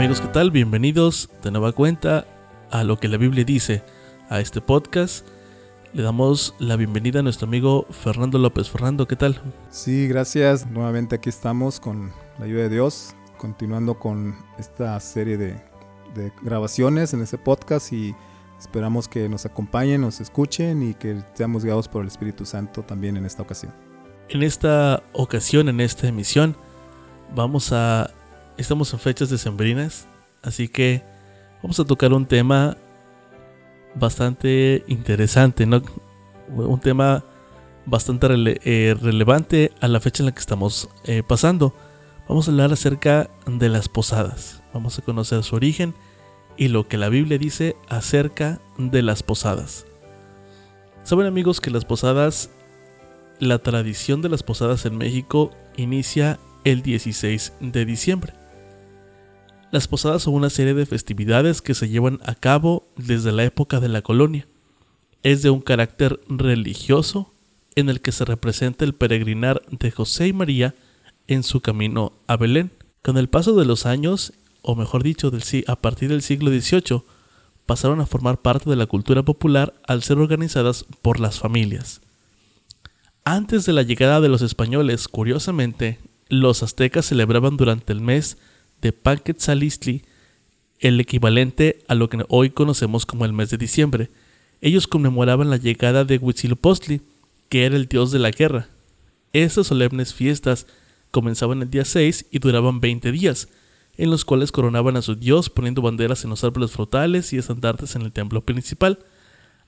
Amigos, ¿qué tal? Bienvenidos de nueva cuenta a lo que la Biblia dice, a este podcast. Le damos la bienvenida a nuestro amigo Fernando López. Fernando, ¿qué tal? Sí, gracias. Nuevamente aquí estamos con la ayuda de Dios, continuando con esta serie de, de grabaciones en este podcast y esperamos que nos acompañen, nos escuchen y que seamos guiados por el Espíritu Santo también en esta ocasión. En esta ocasión, en esta emisión, vamos a... Estamos en fechas decembrinas, así que vamos a tocar un tema bastante interesante, ¿no? Un tema bastante eh, relevante a la fecha en la que estamos eh, pasando. Vamos a hablar acerca de las posadas. Vamos a conocer su origen y lo que la Biblia dice acerca de las posadas. Saben amigos que las posadas, la tradición de las posadas en México inicia el 16 de diciembre. Las posadas son una serie de festividades que se llevan a cabo desde la época de la colonia. Es de un carácter religioso en el que se representa el peregrinar de José y María en su camino a Belén. Con el paso de los años, o mejor dicho, del, a partir del siglo XVIII, pasaron a formar parte de la cultura popular al ser organizadas por las familias. Antes de la llegada de los españoles, curiosamente, los aztecas celebraban durante el mes de Panquetzalistli, el equivalente a lo que hoy conocemos como el mes de diciembre. Ellos conmemoraban la llegada de Huitzilopochtli, que era el dios de la guerra. Estas solemnes fiestas comenzaban el día 6 y duraban 20 días, en los cuales coronaban a su dios poniendo banderas en los árboles frutales y estandartes en el templo principal.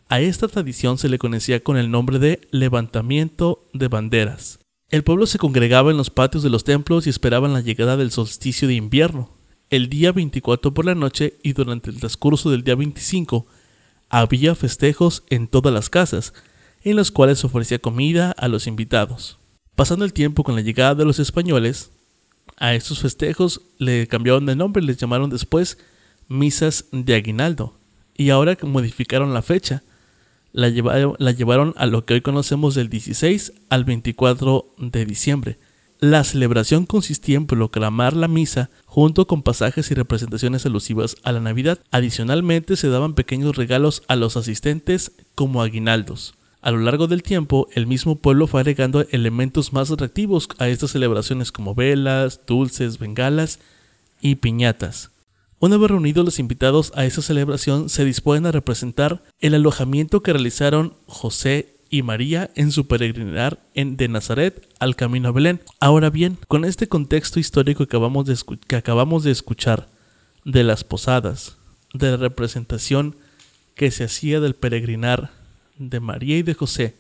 A esta tradición se le conocía con el nombre de levantamiento de banderas. El pueblo se congregaba en los patios de los templos y esperaban la llegada del solsticio de invierno. El día 24 por la noche y durante el transcurso del día 25 había festejos en todas las casas, en los cuales se ofrecía comida a los invitados. Pasando el tiempo con la llegada de los españoles, a estos festejos le cambiaron de nombre y les llamaron después misas de aguinaldo, y ahora modificaron la fecha, la llevaron, a lo que hoy conocemos del 16 al 24 de diciembre. La celebración consistía en proclamar la misa junto con pasajes y representaciones alusivas a la Navidad. Adicionalmente se daban pequeños regalos a los asistentes como aguinaldos. A lo largo del tiempo, el mismo pueblo fue agregando elementos más atractivos a estas celebraciones como velas, dulces, bengalas y piñatas. Una vez reunidos los invitados a esa celebración, se disponen a representar el alojamiento que realizaron José y María en su peregrinar en, de Nazaret al camino a Belén. Ahora bien, con este contexto histórico que acabamos, de que acabamos de escuchar de las posadas, de la representación que se hacía del peregrinar de María y de José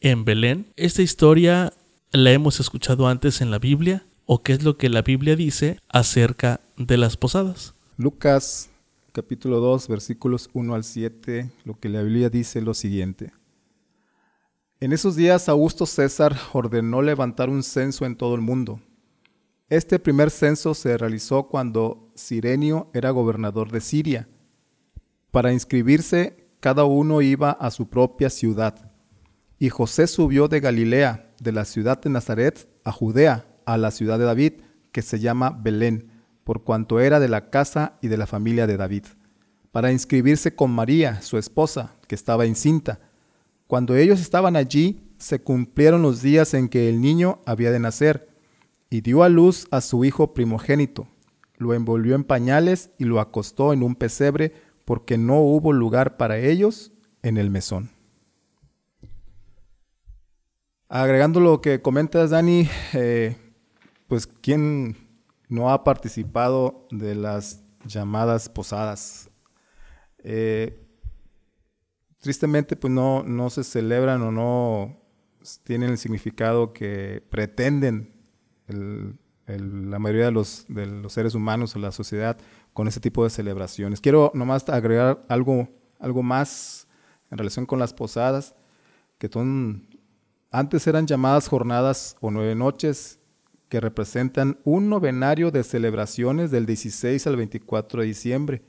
en Belén, esta historia la hemos escuchado antes en la Biblia o qué es lo que la Biblia dice acerca de las posadas. Lucas capítulo 2 versículos 1 al 7, lo que la Biblia dice lo siguiente. En esos días Augusto César ordenó levantar un censo en todo el mundo. Este primer censo se realizó cuando Sirenio era gobernador de Siria. Para inscribirse, cada uno iba a su propia ciudad. Y José subió de Galilea, de la ciudad de Nazaret, a Judea, a la ciudad de David, que se llama Belén por cuanto era de la casa y de la familia de David, para inscribirse con María, su esposa, que estaba encinta. Cuando ellos estaban allí, se cumplieron los días en que el niño había de nacer, y dio a luz a su hijo primogénito. Lo envolvió en pañales y lo acostó en un pesebre, porque no hubo lugar para ellos en el mesón. Agregando lo que comentas, Dani, eh, pues quién no ha participado de las llamadas posadas. Eh, tristemente, pues no, no se celebran o no tienen el significado que pretenden la mayoría de los, de los seres humanos o la sociedad con ese tipo de celebraciones. Quiero nomás agregar algo, algo más en relación con las posadas, que son, antes eran llamadas jornadas o nueve noches que representan un novenario de celebraciones del 16 al 24 de diciembre.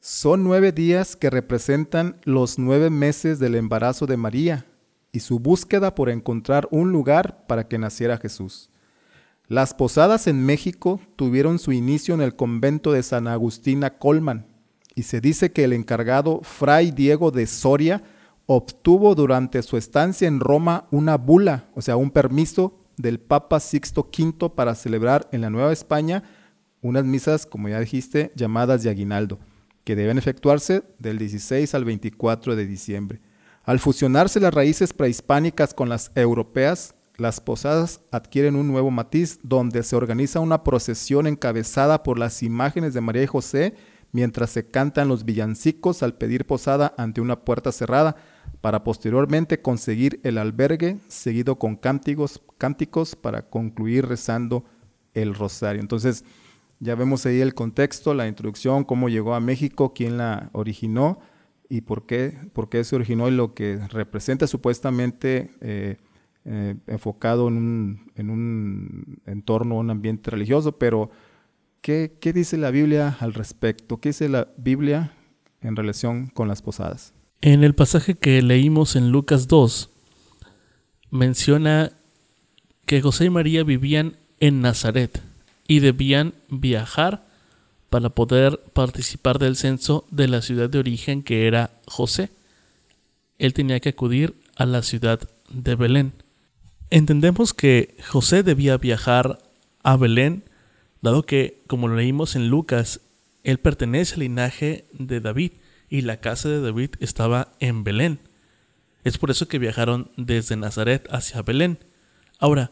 Son nueve días que representan los nueve meses del embarazo de María y su búsqueda por encontrar un lugar para que naciera Jesús. Las posadas en México tuvieron su inicio en el convento de San Agustina Colman y se dice que el encargado Fray Diego de Soria obtuvo durante su estancia en Roma una bula, o sea, un permiso del Papa Sixto V para celebrar en la Nueva España unas misas, como ya dijiste, llamadas de aguinaldo, que deben efectuarse del 16 al 24 de diciembre. Al fusionarse las raíces prehispánicas con las europeas, las posadas adquieren un nuevo matiz donde se organiza una procesión encabezada por las imágenes de María y José mientras se cantan los villancicos al pedir posada ante una puerta cerrada para posteriormente conseguir el albergue seguido con cánticos, cánticos para concluir rezando el rosario. Entonces ya vemos ahí el contexto, la introducción, cómo llegó a México, quién la originó y por qué, por qué se originó y lo que representa supuestamente eh, eh, enfocado en un, en un entorno, un ambiente religioso, pero ¿qué, ¿qué dice la Biblia al respecto? ¿Qué dice la Biblia en relación con las posadas? En el pasaje que leímos en Lucas 2, menciona que José y María vivían en Nazaret y debían viajar para poder participar del censo de la ciudad de origen que era José. Él tenía que acudir a la ciudad de Belén. Entendemos que José debía viajar a Belén, dado que, como lo leímos en Lucas, él pertenece al linaje de David y la casa de David estaba en Belén. Es por eso que viajaron desde Nazaret hacia Belén. Ahora,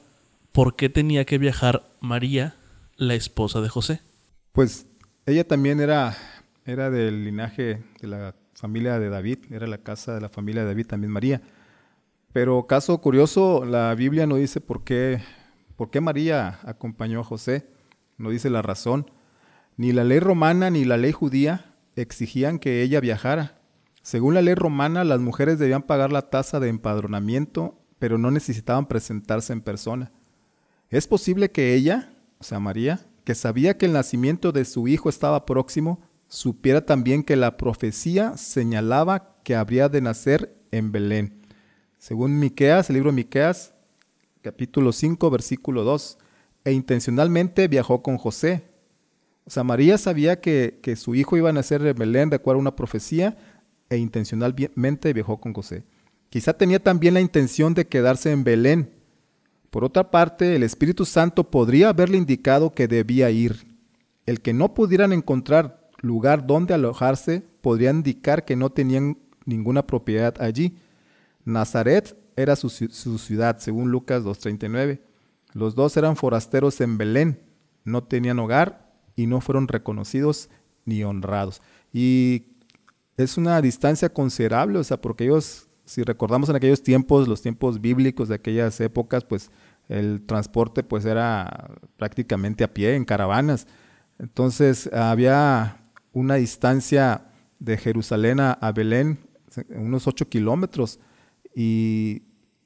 ¿por qué tenía que viajar María, la esposa de José? Pues ella también era, era del linaje de la familia de David, era la casa de la familia de David, también María. Pero caso curioso, la Biblia no dice por qué, por qué María acompañó a José, no dice la razón. Ni la ley romana ni la ley judía exigían que ella viajara. Según la ley romana, las mujeres debían pagar la tasa de empadronamiento, pero no necesitaban presentarse en persona. Es posible que ella, o sea, María, que sabía que el nacimiento de su hijo estaba próximo, supiera también que la profecía señalaba que habría de nacer en Belén. Según Miqueas, el libro Miqueas, capítulo 5, versículo 2, e intencionalmente viajó con José. O María sabía que, que su hijo iba a nacer en Belén, de acuerdo a una profecía, e intencionalmente viajó con José. Quizá tenía también la intención de quedarse en Belén. Por otra parte, el Espíritu Santo podría haberle indicado que debía ir. El que no pudieran encontrar lugar donde alojarse podría indicar que no tenían ninguna propiedad allí. Nazaret era su, ciudad, según Lucas 2.39. Los dos eran forasteros en Belén, no tenían hogar y no fueron reconocidos ni honrados. Y es una distancia considerable, o sea, porque ellos, si recordamos en aquellos tiempos, los tiempos bíblicos de aquellas épocas, pues el transporte pues era prácticamente a pie, en caravanas. Entonces había una distancia de Jerusalén a, Belén, unos 8 kilómetros. Y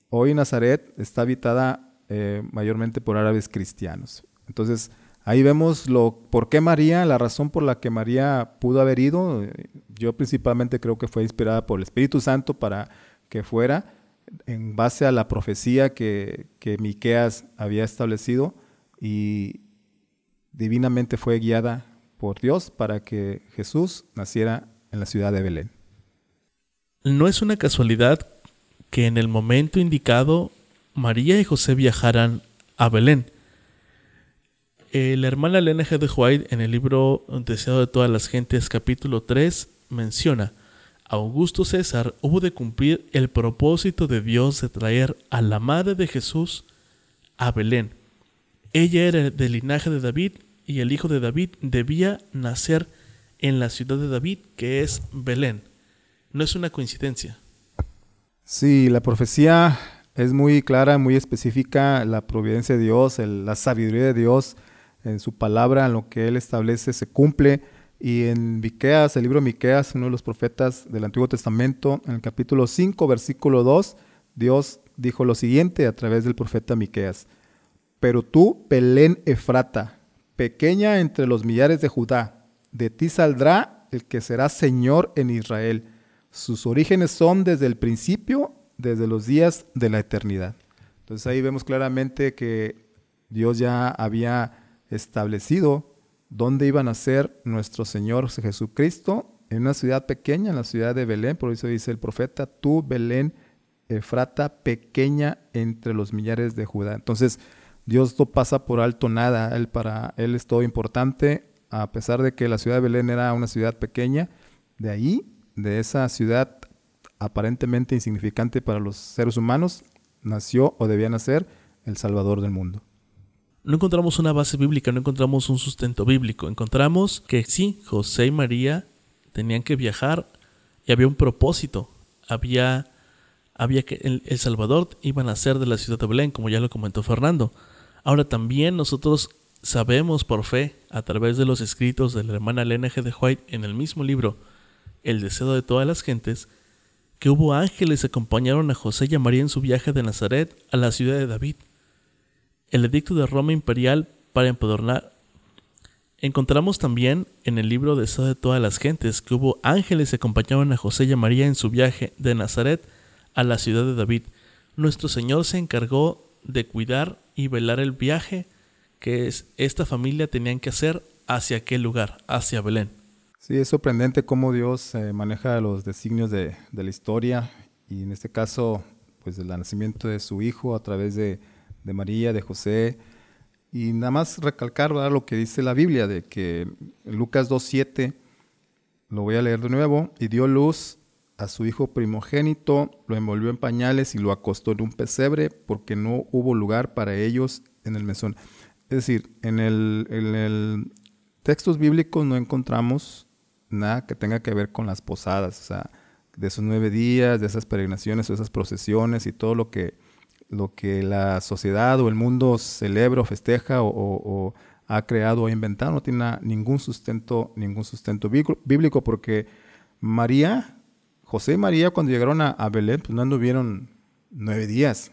hoy Nazaret está habitada eh, mayormente por árabes cristianos. Entonces, ahí vemos lo, por qué María, la razón por la que María pudo haber ido. Yo principalmente creo que fue inspirada por el Espíritu Santo para que fuera en base a la profecía que, que Miqueas había establecido y divinamente fue guiada por Dios para que Jesús naciera en la ciudad de Belén. No es una casualidad que en el momento indicado María y José viajaran a Belén. La hermana G. de White en el libro Deseado de todas las gentes capítulo 3 menciona, Augusto César hubo de cumplir el propósito de Dios de traer a la madre de Jesús a Belén. Ella era del linaje de David y el hijo de David debía nacer en la ciudad de David que es Belén. No es una coincidencia. Sí, la profecía es muy clara, muy específica, la providencia de Dios, la sabiduría de Dios en su palabra, en lo que Él establece, se cumple. Y en Miqueas, el libro Miqueas, uno de los profetas del Antiguo Testamento, en el capítulo 5, versículo 2, Dios dijo lo siguiente a través del profeta Miqueas. Pero tú, Belén Efrata, pequeña entre los millares de Judá, de ti saldrá el que será Señor en Israel sus orígenes son desde el principio, desde los días de la eternidad. Entonces ahí vemos claramente que Dios ya había establecido dónde iban a ser nuestro Señor Jesucristo, en una ciudad pequeña, en la ciudad de Belén, por eso dice el profeta, tú Belén, Efrata, pequeña entre los millares de Judá. Entonces, Dios no pasa por alto nada, él para él es todo importante, a pesar de que la ciudad de Belén era una ciudad pequeña, de ahí, de esa ciudad aparentemente insignificante para los seres humanos, nació o debía nacer el Salvador del mundo. No encontramos una base bíblica, no encontramos un sustento bíblico. Encontramos que sí, José y María tenían que viajar y había un propósito. Había, había que el, Salvador iba a nacer de la ciudad de Belén, como ya lo comentó Fernando. Ahora también nosotros sabemos por fe, a través de los escritos de la hermana Elena G. de White en el mismo libro, El deseo de todas las gentes, que hubo ángeles que acompañaron a José y a María en su viaje de Nazaret a la ciudad de David. El edicto de Roma imperial para empadronar. Encontramos también en el libro de Estado de todas las gentes que hubo ángeles que acompañaron a José y a María en su viaje de Nazaret a la ciudad de David. Nuestro Señor se encargó de cuidar y velar el viaje que esta familia tenían que hacer hacia aquel lugar, hacia Belén. Sí, es sorprendente cómo Dios eh, maneja los designios de, la historia y en este caso, pues el nacimiento de su hijo a través de, María, de José. Y nada más recalcar lo que dice la Biblia, de que Lucas 2.7, lo voy a leer de nuevo, y dio luz a su hijo primogénito, lo envolvió en pañales y lo acostó en un pesebre porque no hubo lugar para ellos en el mesón. Es decir, en el, en el textos bíblicos no encontramos nada que tenga que ver con las posadas, o sea, de esos nueve días, de esas peregrinaciones o esas procesiones y todo lo que, lo que la sociedad o el mundo celebra o festeja o, ha creado o inventado, no tiene ningún sustento, ningún sustento bíblico, porque María, José y María cuando llegaron a, Belén, pues no anduvieron nueve días,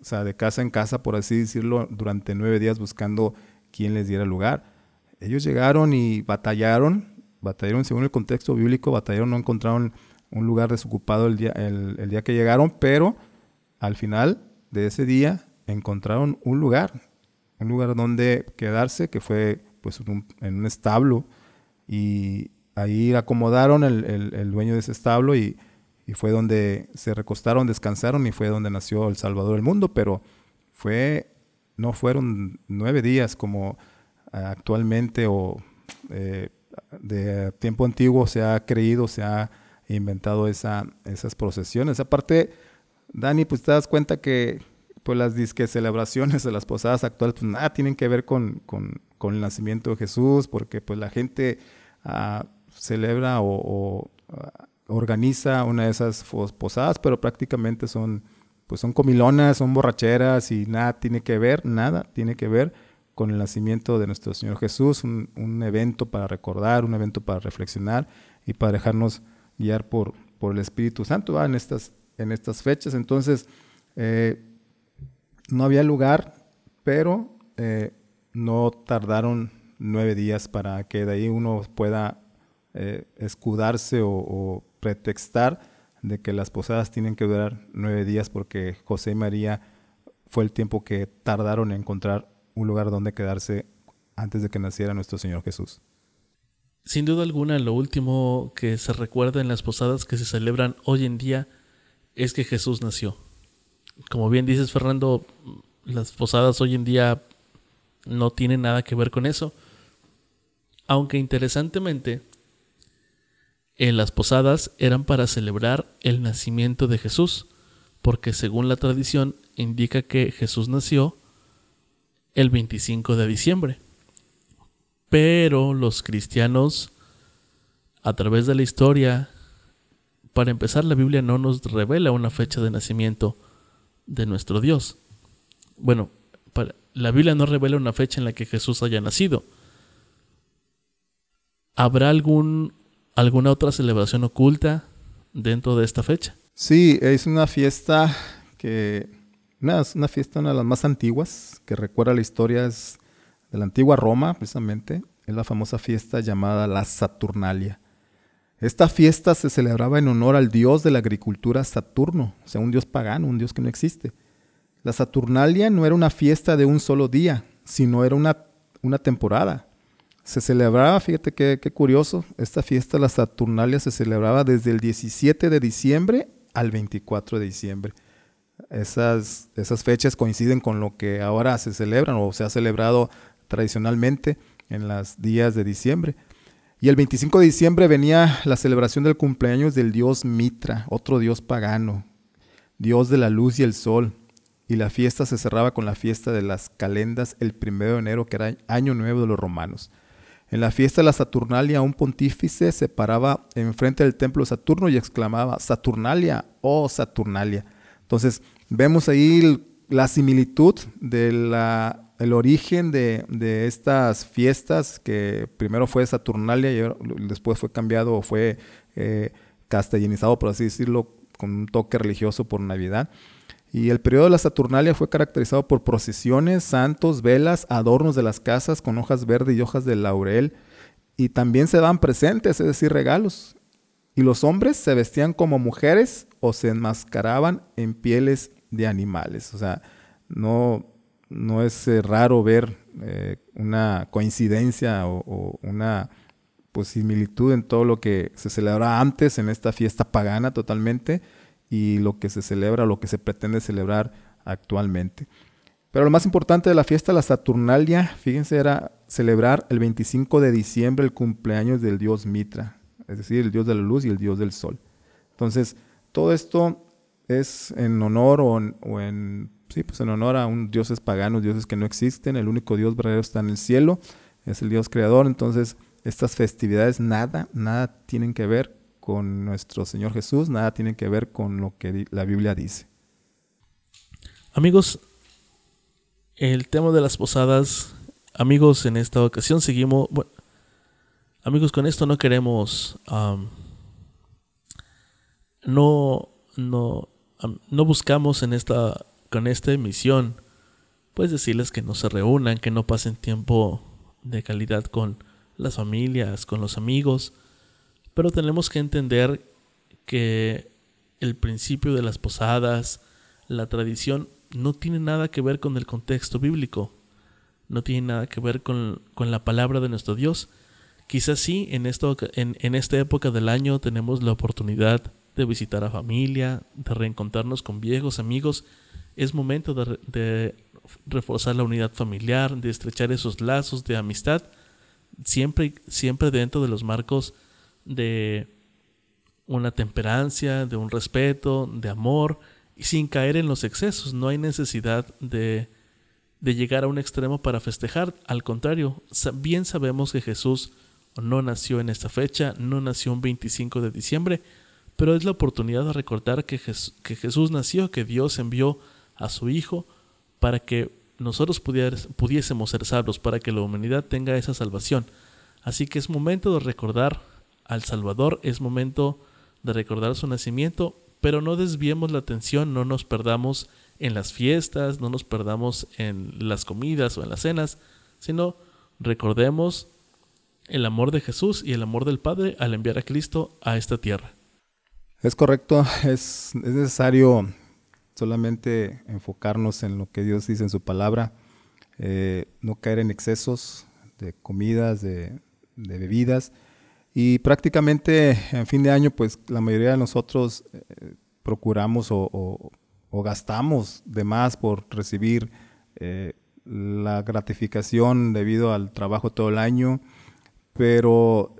o sea, de casa en casa, por así decirlo, durante nueve días buscando quién les diera lugar. Ellos llegaron y batallaron, batallaron según el contexto bíblico, batallaron, no encontraron un lugar desocupado el día, el, día que llegaron, pero al final de ese día encontraron un lugar, un lugar donde quedarse, que fue pues en un establo, y ahí acomodaron el, dueño de ese establo y, fue donde se recostaron, descansaron y fue donde nació el Salvador del mundo, pero fue, no fueron nueve días como actualmente o eh, de tiempo antiguo se ha creído, se ha inventado esa, esas procesiones. Aparte, Dani, pues te das cuenta que pues las disque celebraciones de las posadas actuales, pues nada tienen que ver con, el nacimiento de Jesús, porque pues la gente ah, celebra o, ah, organiza una de esas posadas, pero prácticamente son, pues son comilonas, son borracheras y nada tiene que ver, nada tiene que ver con el nacimiento de nuestro Señor Jesús, un, evento para recordar, un evento para reflexionar y para dejarnos guiar por, por el Espíritu Santo en, estas, en estas fechas. Entonces, eh, no había lugar, pero eh, no tardaron nueve días para que de ahí uno pueda eh, escudarse o, o, pretextar de que las posadas tienen que durar nueve días porque José y María fue el tiempo que tardaron en encontrar un lugar donde quedarse antes de que naciera nuestro Señor Jesús. Sin duda alguna, lo último que se recuerda en las posadas que se celebran hoy en día es que Jesús nació. Como bien dices, Fernando, las posadas hoy en día no tienen nada que ver con eso. Aunque interesantemente, en las posadas eran para celebrar el nacimiento de Jesús, porque según la tradición indica que Jesús nació el 25 de diciembre. Pero los cristianos, a través de la historia, para empezar, la Biblia no nos revela una fecha de nacimiento de nuestro Dios. Bueno, la Biblia no revela una fecha en la que Jesús haya nacido. ¿Habrá algún, alguna otra celebración oculta dentro de esta fecha? Sí, es una fiesta que una, una fiesta, una de las más antiguas, que recuerda la historia es de la antigua Roma, precisamente. Es la famosa fiesta llamada la Saturnalia. Esta fiesta se celebraba en honor al dios de la agricultura Saturno, o sea, un dios pagano, un dios que no existe. La Saturnalia no era una fiesta de un solo día, sino era una, una temporada. Se celebraba, fíjate qué, qué curioso, esta fiesta, la Saturnalia, se celebraba desde el 17 de diciembre al 24 de diciembre. Esas, esas fechas coinciden con lo que ahora se celebran o se ha celebrado tradicionalmente en los días de diciembre. Y el 25 de diciembre venía la celebración del cumpleaños del dios Mitra, otro dios pagano, dios de la luz y el sol. Y la fiesta se cerraba con la fiesta de las calendas el primero de enero, que era año nuevo de los romanos. En la fiesta de la Saturnalia, un pontífice se paraba enfrente del templo de Saturno y exclamaba, Saturnalia, oh Saturnalia. Entonces, vemos ahí la similitud del origen de, estas fiestas, que primero fue Saturnalia y después fue cambiado o fue eh, castellanizado, por así decirlo, con un toque religioso por Navidad. Y el periodo de la Saturnalia fue caracterizado por procesiones, santos, velas, adornos de las casas con hojas verdes y hojas de laurel. Y también se daban presentes, es decir, regalos. Y los hombres se vestían como mujeres o se enmascaraban en pieles de animales. O sea, no, no es eh, raro ver eh, una coincidencia o, una similitud en todo lo que se celebraba antes en esta fiesta pagana totalmente y lo que se celebra, lo que se pretende celebrar actualmente. Pero lo más importante de la fiesta, la Saturnalia, fíjense, era celebrar el 25 de diciembre el cumpleaños del dios Mitra, es decir, el dios de la luz y el dios del sol. Entonces, todo esto es en honor o en, sí, pues en honor a un dioses paganos, dioses que no existen. El único dios verdadero está en el cielo, es el dios creador. Entonces, estas festividades nada, nada tienen que ver con nuestro Señor Jesús, nada tiene que ver con lo que la Biblia dice. Amigos, el tema de las posadas, amigos, en esta ocasión seguimos, amigos, con esto no queremos, no, no, no buscamos en esta, con esta emisión, pues decirles que no se reúnan, que no pasen tiempo de calidad con las familias, con los amigos, pero tenemos que entender que el principio de las posadas, la tradición, no tiene nada que ver con el contexto bíblico, no tiene nada que ver con, la palabra de nuestro Dios. Quizás sí, en, esto, en, esta época del año tenemos la oportunidad de visitar a familia, de reencontrarnos con viejos amigos. Es momento de, reforzar la unidad familiar, de estrechar esos lazos de amistad, siempre, siempre dentro de los marcos de una temperancia, de un respeto, de amor, y sin caer en los excesos. No hay necesidad de, de llegar a un extremo para festejar. Al contrario, bien sabemos que Jesús no nació en esta fecha, no nació un 25 de diciembre, pero es la oportunidad de recordar que, que Jesús nació, que Dios envió a su Hijo para que nosotros pudiésemos ser salvos, para que la humanidad tenga esa salvación. Así que es momento de recordar al Salvador, es momento de recordar su nacimiento, pero no desviemos la atención, no nos perdamos en las fiestas, no nos perdamos en las comidas o en las cenas, sino recordemos el amor de Jesús y el amor del Padre al enviar a Cristo a esta tierra. Es correcto, es, necesario solamente enfocarnos en lo que Dios dice en su palabra, eh, no caer en excesos de comidas, de bebidas, y prácticamente en fin de año, pues la mayoría de nosotros eh, procuramos o, gastamos de más por recibir eh, la gratificación debido al trabajo todo el año. Pero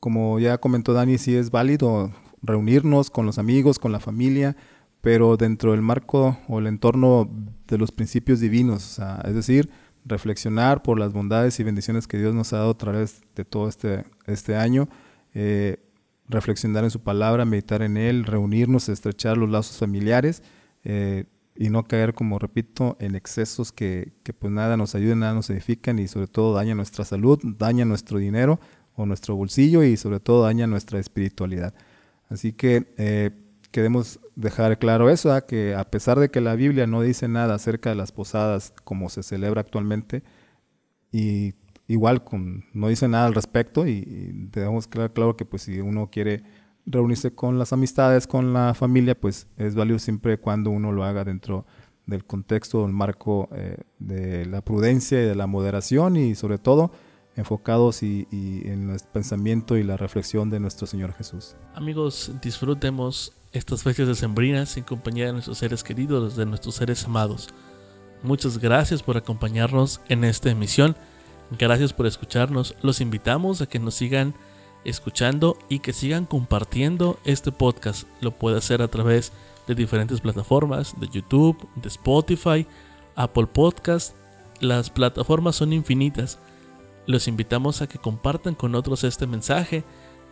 como ya comentó Dani, sí es válido reunirnos con los amigos, con la familia, pero dentro del marco o el entorno de los principios divinos. es decir, reflexionar por las bondades y bendiciones que Dios nos ha dado a través de todo este, este año, eh, reflexionar en su palabra, meditar en él, reunirnos, estrechar los lazos familiares eh, y no caer, como repito, en excesos que, que, pues nada nos ayuden, nada nos edifican y sobre todo daña nuestra salud, daña nuestro dinero o nuestro bolsillo y sobre todo daña nuestra espiritualidad. Así que eh, queremos dejar claro eso, que a pesar de que la Biblia no dice nada acerca de las posadas como se celebra actualmente, y igual con, no dice nada al respecto, y, debemos quedar claro que pues si uno quiere reunirse con las amistades, con la familia, pues es válido siempre cuando uno lo haga dentro del contexto, el marco eh, de la prudencia y de la moderación y sobre todo enfocados y, en el pensamiento y la reflexión de nuestro Señor Jesús. Amigos, disfrutemos estas fechas decembrinas en compañía de nuestros seres queridos, de nuestros seres amados. Muchas gracias por acompañarnos en esta emisión. Gracias por escucharnos. Los invitamos a que nos sigan escuchando y que sigan compartiendo este podcast. Lo puede hacer a través de diferentes plataformas, de YouTube, de Spotify, Apple Podcast. Las plataformas son infinitas. Los invitamos a que compartan con otros este mensaje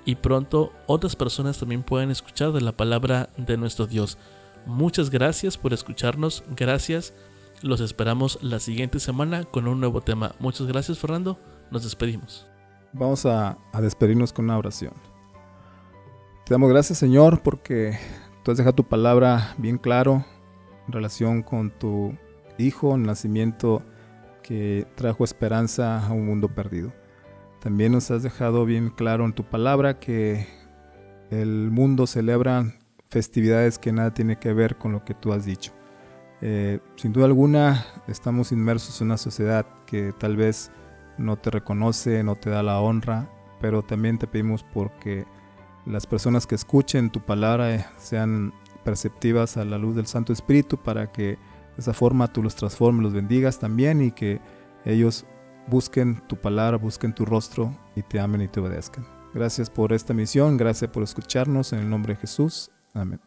y pronto otras personas también pueden escuchar de la palabra de nuestro Dios. Muchas gracias por escucharnos. Gracias. Los esperamos la siguiente semana con un nuevo tema. Muchas gracias Fernando. Nos despedimos. Vamos a, despedirnos con una oración. Te damos gracias Señor porque tú has dejado tu palabra bien claro en relación con tu Hijo, el nacimiento que trajo esperanza a un mundo perdido. También nos has dejado bien claro en tu palabra que el mundo celebra festividades que nada tiene que ver con lo que tú has dicho. Eh, sin duda alguna estamos inmersos en una sociedad que tal vez no te reconoce, no te da la honra, pero también te pedimos porque las personas que escuchen tu palabra eh, sean perceptivas a la luz del Santo Espíritu para que de esa forma tú los transformes, los bendigas también y que ellos busquen tu palabra, busquen tu rostro y te amen y te obedezcan. Gracias por esta misión, gracias por escucharnos en el nombre de Jesús. Amén.